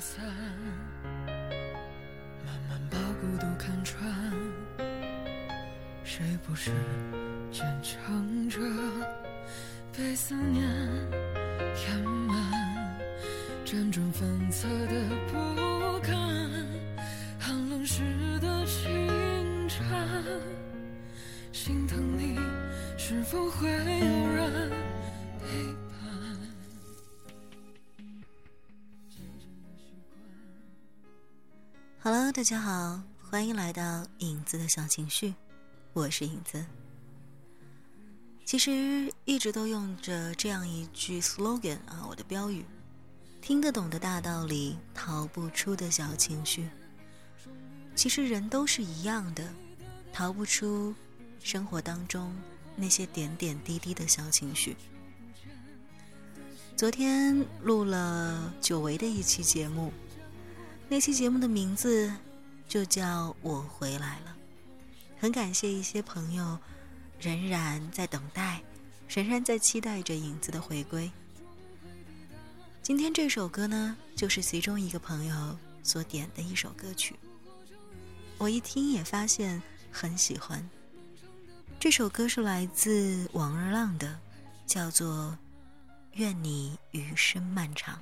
散，慢慢把孤独看穿。谁不是坚强着，被思念填满，辗转反侧的大家好，欢迎来到影子的小情绪，我是影子。其实一直都用着这样一句 slogan 啊，我的标语：听得懂的大道理，逃不出的小情绪。其实人都是一样的，逃不出生活当中那些点点滴滴的小情绪。昨天录了久违的一期节目。那期节目的名字就叫我回来了，很感谢一些朋友仍然在等待，仍然在期待着影子的回归。今天这首歌呢，就是其中一个朋友所点的一首歌曲，我一听也发现很喜欢。这首歌是来自王二浪的，叫做《愿你余生漫长》。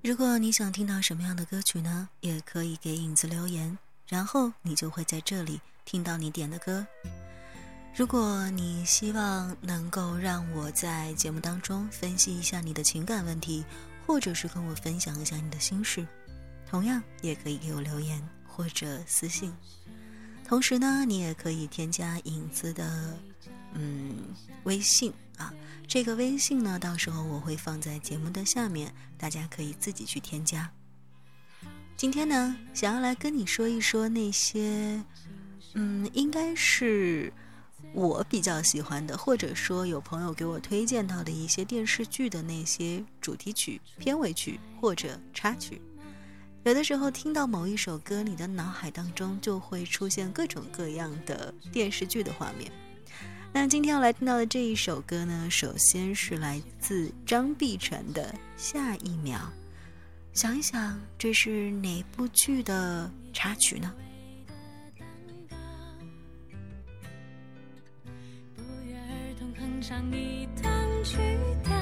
如果你想听到什么样的歌曲呢？也可以给影子留言，然后你就会在这里听到你点的歌。如果你希望能够让我在节目当中分析一下你的情感问题，或者是跟我分享一下你的心事，同样也可以给我留言或者私信。同时呢，你也可以添加影子的嗯微信。啊，这个微信呢，到时候我会放在节目的下面，大家可以自己去添加。今天呢，想要来跟你说一说那些，嗯，应该是我比较喜欢的，或者说有朋友给我推荐到的一些电视剧的那些主题曲、片尾曲或者插曲。有的时候听到某一首歌，你的脑海当中就会出现各种各样的电视剧的画面。那今天要来听到的这一首歌呢，首先是来自张碧晨的《下一秒》，想一想，这是哪部剧的插曲呢？不约而同哼唱一段曲调，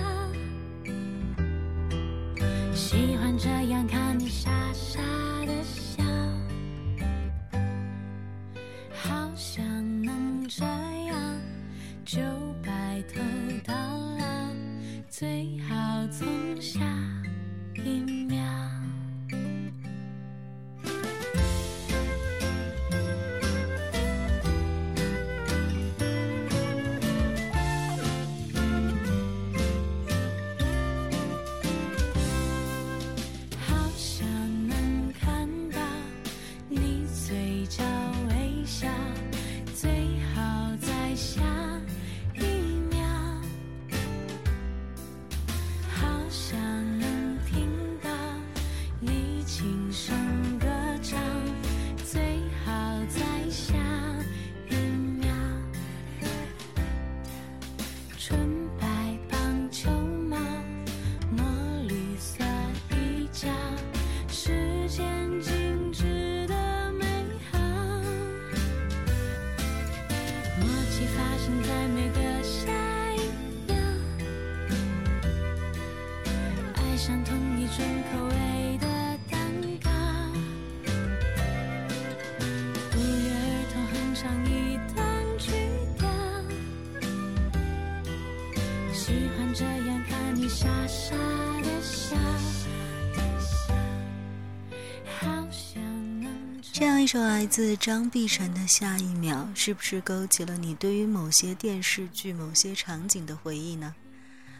喜欢这样看你傻傻的笑，好想最这样一首来自张碧晨的《下一秒》，是不是勾起了你对于某些电视剧、某些场景的回忆呢？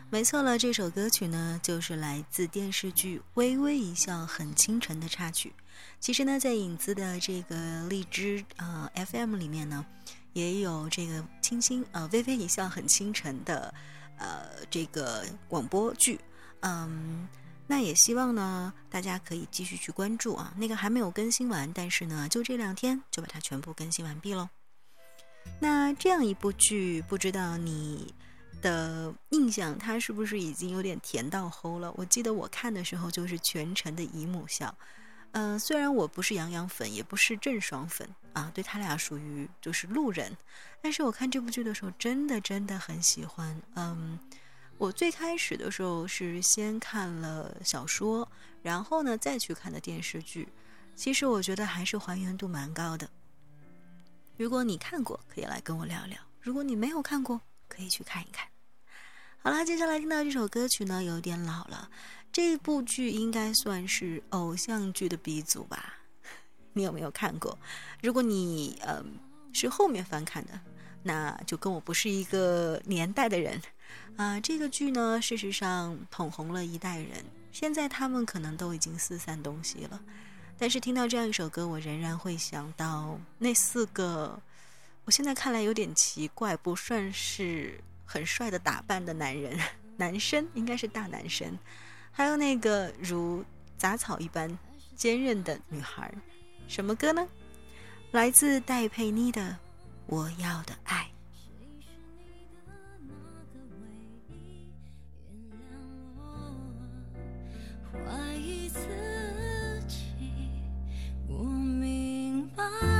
没错了，这首歌曲呢，就是来自电视剧《微微一笑很倾城》的插曲。其实呢，在影子的这个荔枝呃 FM 里面呢，也有这个清新呃微微一笑很倾城的呃这个广播剧，嗯。那也希望呢，大家可以继续去关注啊。那个还没有更新完，但是呢，就这两天就把它全部更新完毕喽。那这样一部剧，不知道你的印象，它是不是已经有点甜到齁了？我记得我看的时候就是全程的姨母笑。嗯，虽然我不是杨洋粉，也不是郑爽粉啊，对他俩属于就是路人，但是我看这部剧的时候，真的真的很喜欢。嗯。我最开始的时候是先看了小说，然后呢再去看的电视剧。其实我觉得还是还原度蛮高的。如果你看过，可以来跟我聊聊；如果你没有看过，可以去看一看。好啦，接下来听到这首歌曲呢，有点老了。这部剧应该算是偶像剧的鼻祖吧？你有没有看过？如果你呃是后面翻看的，那就跟我不是一个年代的人。啊，这个剧呢，事实上捧红了一代人。现在他们可能都已经四散东西了，但是听到这样一首歌，我仍然会想到那四个，我现在看来有点奇怪，不算是很帅的打扮的男人，男生应该是大男生，还有那个如杂草一般坚韧的女孩。什么歌呢？来自戴佩妮的《我要的爱》。怀疑自己我明白。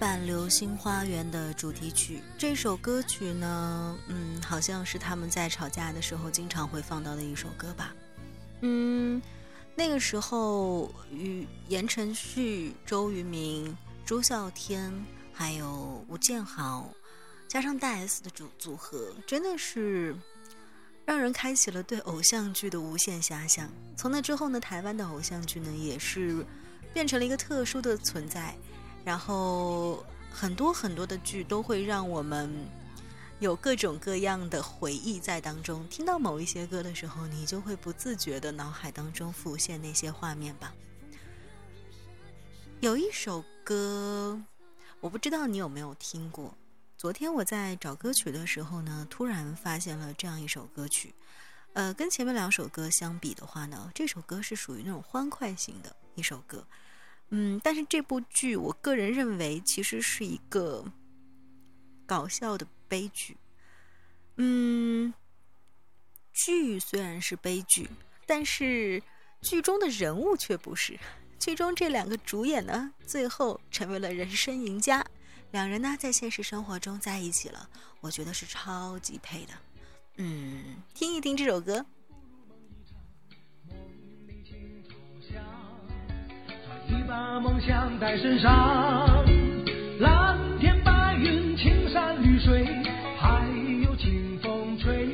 版《流星花园》的主题曲。这首歌曲呢，嗯，好像是他们在吵架的时候经常会放到的一首歌吧。嗯，那个时候，与言承旭、周渝民、朱孝天还有吴建豪，加上大 S 的组组合，真的是让人开启了对偶像剧的无限遐想。从那之后呢，台湾的偶像剧呢，也是变成了一个特殊的存在。然后很多很多的剧都会让我们有各种各样的回忆在当中。听到某一些歌的时候，你就会不自觉的脑海当中浮现那些画面吧。有一首歌，我不知道你有没有听过，昨天我在找歌曲的时候呢，突然发现了这样一首歌曲。呃，跟前面两首歌相比的话呢，这首歌是属于那种欢快型的一首歌。嗯，但是这部剧，我个人认为其实是一个搞笑的悲剧。嗯，剧虽然是悲剧，但是剧中的人物却不是。剧中这两个主演呢，最后成为了人生赢家。两人呢，在现实生活中在一起了，我觉得是超级配的。嗯，听一听这首歌。你把梦想带身上，蓝天白云、青山绿水，还有清风吹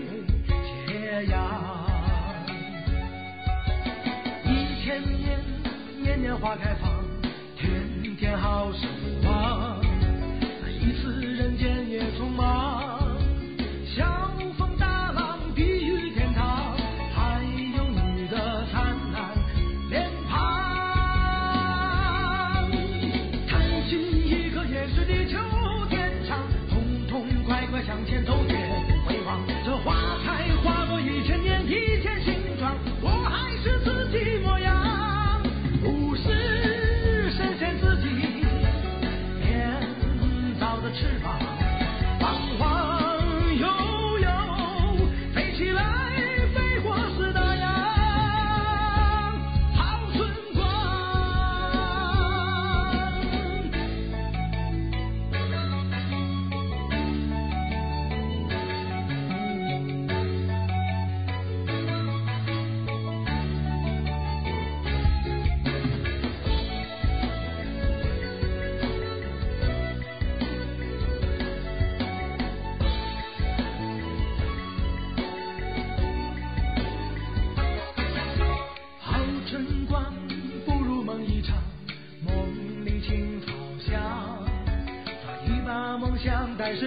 斜阳。一千年，年年花开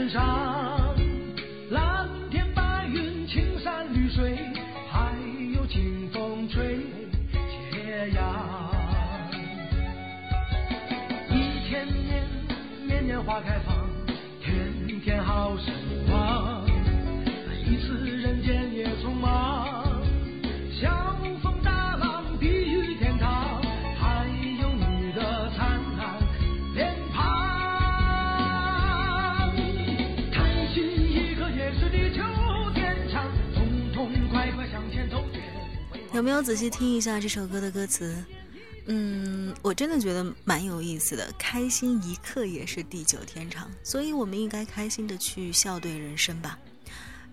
上，没有仔细听一下这首歌的歌词？嗯，我真的觉得蛮有意思的。开心一刻也是地久天长，所以我们应该开心的去笑对人生吧。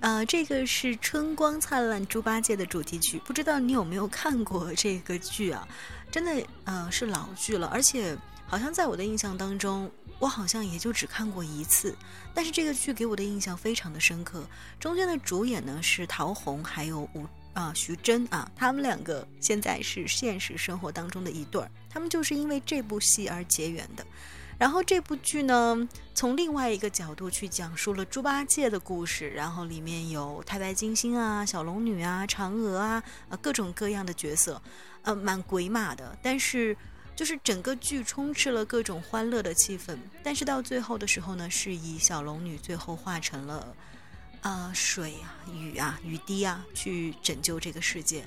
呃，这个是《春光灿烂猪八戒》的主题曲，不知道你有没有看过这个剧啊？真的，呃，是老剧了，而且好像在我的印象当中，我好像也就只看过一次。但是这个剧给我的印象非常的深刻，中间的主演呢是陶虹还有吴啊徐峥啊，他们两个现在是现实生活当中的一对儿，他们就是因为这部戏而结缘的。然后这部剧呢，从另外一个角度去讲述了猪八戒的故事，然后里面有太白金星啊、小龙女啊、嫦娥啊，呃各种各样的角色，呃蛮鬼马的。但是就是整个剧充斥了各种欢乐的气氛，但是到最后的时候呢，是以小龙女最后化成了啊、水啊、雨啊、雨滴啊，去拯救这个世界。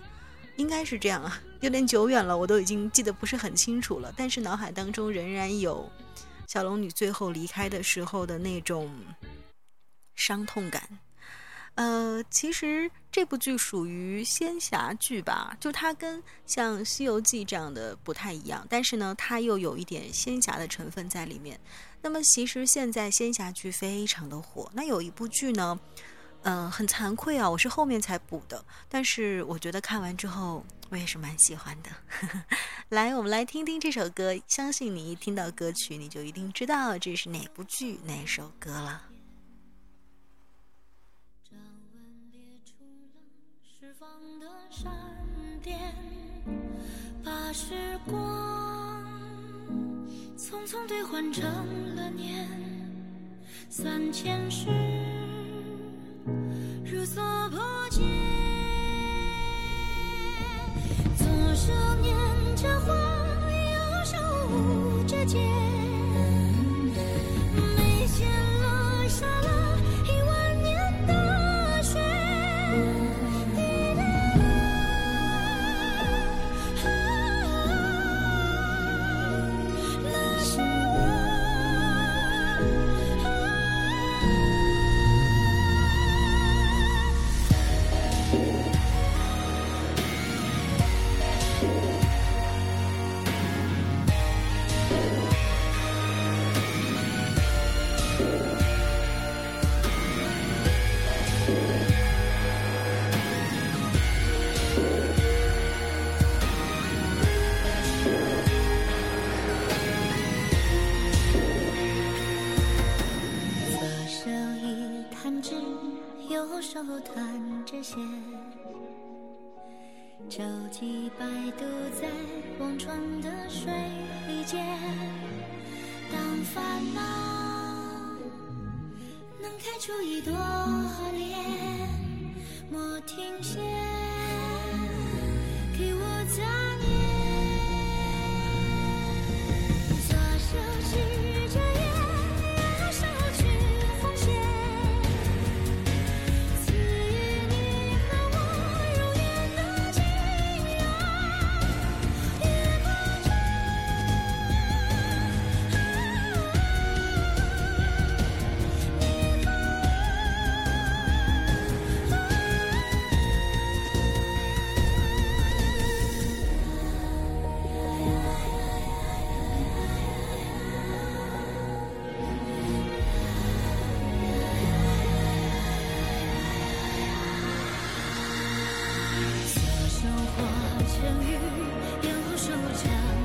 应该是这样啊，有点久远了，我都已经记得不是很清楚了。但是脑海当中仍然有小龙女最后离开的时候的那种伤痛感。呃，其实这部剧属于仙侠剧吧，就它跟像《西游记》这样的不太一样，但是呢，它又有一点仙侠的成分在里面。那么，其实现在仙侠剧非常的火。那有一部剧呢，嗯、很惭愧啊，我是后面才补的，但是我觉得看完之后，我也是蛮喜欢的。来，我们来听听这首歌，相信你一听到歌曲，你就一定知道这是哪部剧、哪首歌了。的闪电，把时光匆匆兑换成了年，三千世如所破茧。左手捻着花，右手舞着剑，弹着弦，舟楫摆渡在忘川的水间。当烦恼能开出一朵莲，莫停歇，右手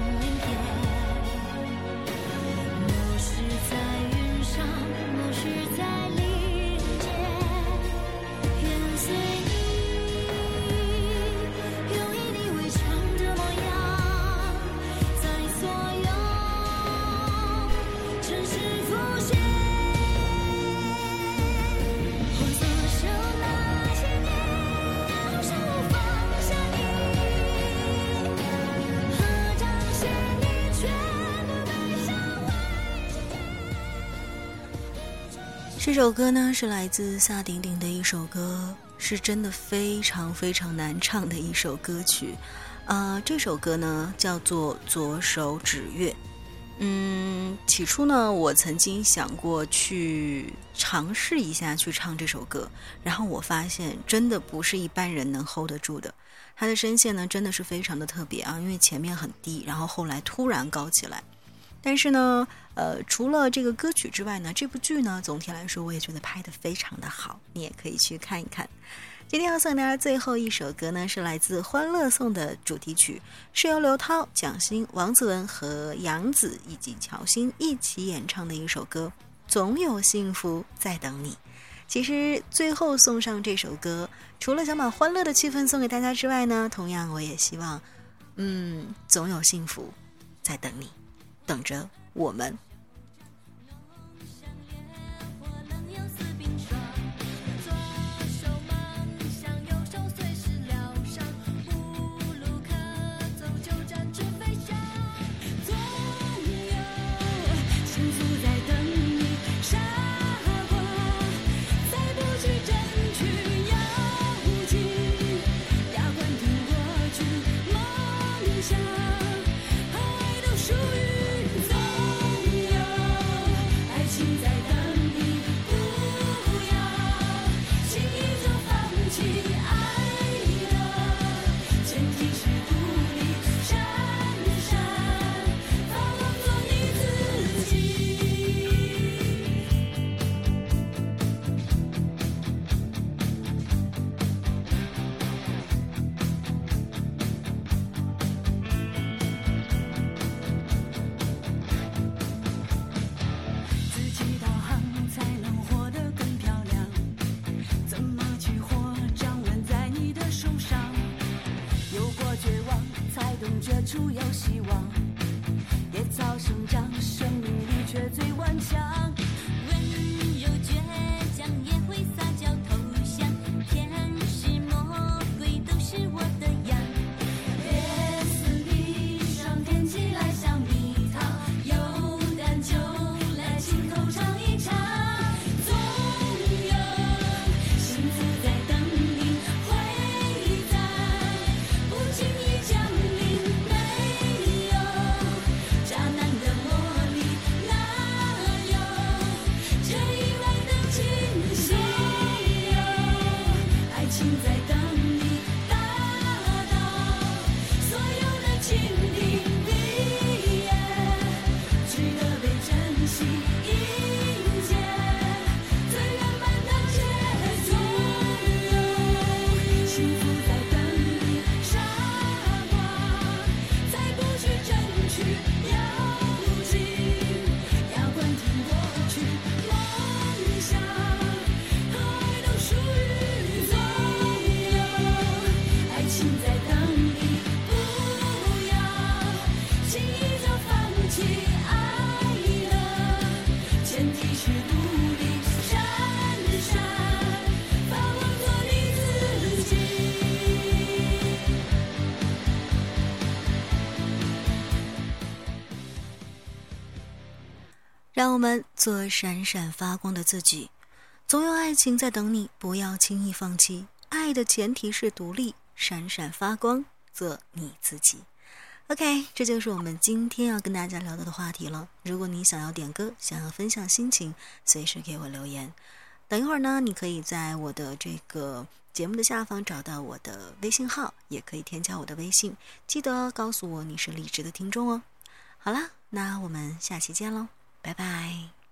这首歌呢是来自萨顶顶的一首歌，是真的非常非常难唱的一首歌曲。啊、这首歌呢叫做《左手指月》。嗯，起初呢，我曾经想过去尝试一下去唱这首歌，然后我发现真的不是一般人能 hold 得住的。他的声线呢，真的是非常的特别啊，因为前面很低，然后后来突然高起来。但是呢，呃，除了这个歌曲之外呢，这部剧呢，总体来说我也觉得拍得非常的好，你也可以去看一看。今天要送给大家最后一首歌呢，是来自《欢乐颂》的主题曲，是由刘涛、蒋欣、王子文和杨紫以及乔欣一起演唱的一首歌《总有幸福在等你》。其实最后送上这首歌，除了想把欢乐的气氛送给大家之外呢，同样我也希望，嗯，总有幸福在等你，等着我们。希望。野草生长生命力却最顽强。让我们做闪闪发光的自己，总有爱情在等你，不要轻易放弃。爱的前提是独立，闪闪发光，做你自己。OK，这就是我们今天要跟大家聊到的话题了。如果你想要点歌，想要分享心情，随时给我留言。等一会儿呢，你可以在我的这个节目的下方找到我的微信号，也可以添加我的微信，记得告诉我你是理智的听众哦。好了，那我们下期见喽。拜拜。